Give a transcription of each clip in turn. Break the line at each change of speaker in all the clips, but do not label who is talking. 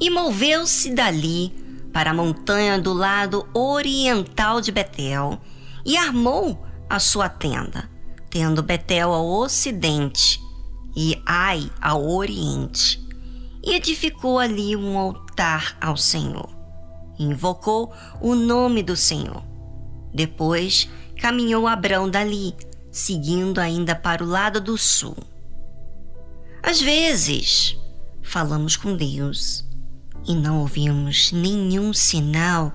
e
moveu-se dali para a montanha do lado oriental de Betel e armou a sua tenda, tendo Betel ao ocidente e Ai ao oriente, e edificou ali um altar ao Senhor. Invocou o nome do Senhor. Depois caminhou Abrão dali, seguindo ainda para o lado do sul. Às vezes, falamos com Deus e não ouvimos nenhum sinal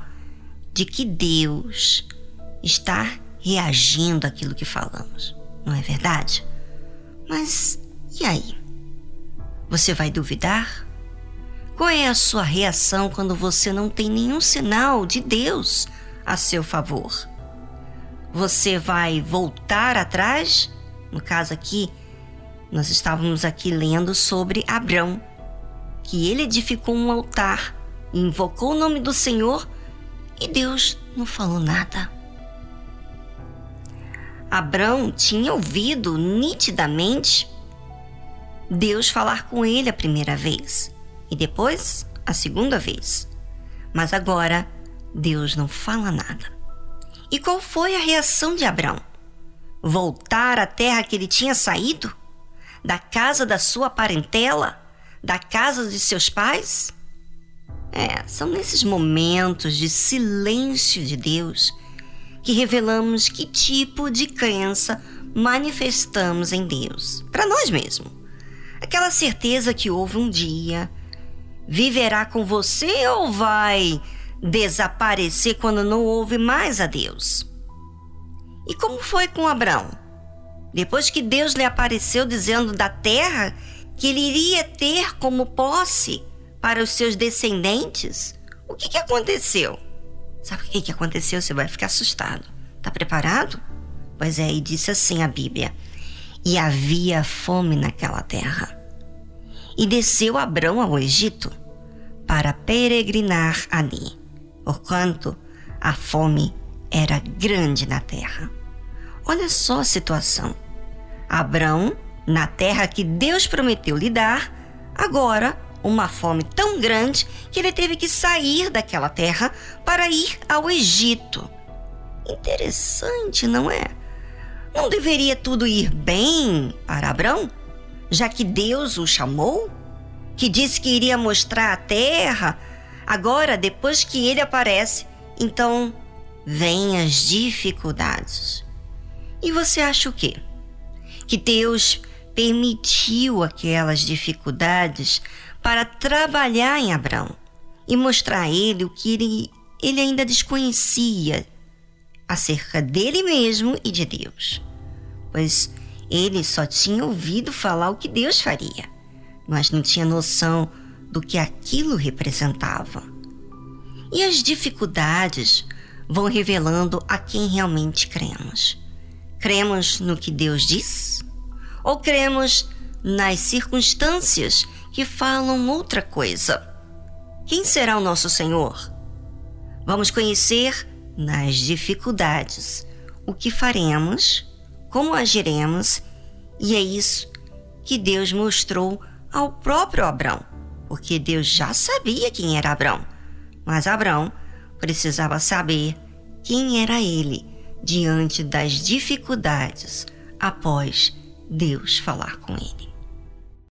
de que Deus está reagindo àquilo que falamos, não é verdade? Mas e aí? Você vai duvidar? Qual é a sua reação quando você não tem nenhum sinal de Deus a seu favor? Você vai voltar atrás? No caso aqui, nós estávamos aqui lendo sobre Abrão que ele edificou um altar, invocou o nome do Senhor e Deus não falou nada. Abraão tinha ouvido nitidamente Deus falar com ele a primeira vez e depois a segunda vez. Mas agora Deus não fala nada. E qual foi a reação de Abraão? Voltar à terra que ele tinha saído? Da casa da sua parentela? Da casa de seus pais? É, são nesses momentos de silêncio de Deus que revelamos que tipo de crença manifestamos em Deus, para nós mesmos. Aquela certeza que houve um dia viverá com você ou vai desaparecer quando não houve mais a Deus? E como foi com Abraão? Depois que Deus lhe apareceu dizendo da terra que ele iria ter como posse para os seus descendentes, o que, que aconteceu? Sabe o que, que aconteceu? Você vai ficar assustado. Tá preparado? Pois é, e disse assim a Bíblia: E havia fome naquela terra. E desceu Abrão ao Egito para peregrinar ali, porquanto a fome era grande na terra. Olha só a situação. Abrão na terra que Deus prometeu lhe dar, agora uma fome tão grande que ele teve que sair daquela terra para ir ao Egito. Interessante, não é? Não deveria tudo ir bem para Abraão, já que Deus o chamou? Que disse que iria mostrar a terra? Agora, depois que ele aparece, então vêm as dificuldades. E você acha o quê? Que Deus permitiu aquelas dificuldades para trabalhar em Abraão e mostrar a ele o que ele, ele ainda desconhecia acerca dele mesmo e de Deus. Pois ele só tinha ouvido falar o que Deus faria, mas não tinha noção do que aquilo representava. E as dificuldades vão revelando a quem realmente cremos. Cremos no que Deus diz? Ou cremos nas circunstâncias que falam outra coisa? Quem será o nosso Senhor? Vamos conhecer nas dificuldades o que faremos, como agiremos, e é isso que Deus mostrou ao próprio Abrão, porque Deus já sabia quem era Abrão, mas Abrão precisava saber quem era ele diante das dificuldades após Deus falar com ele.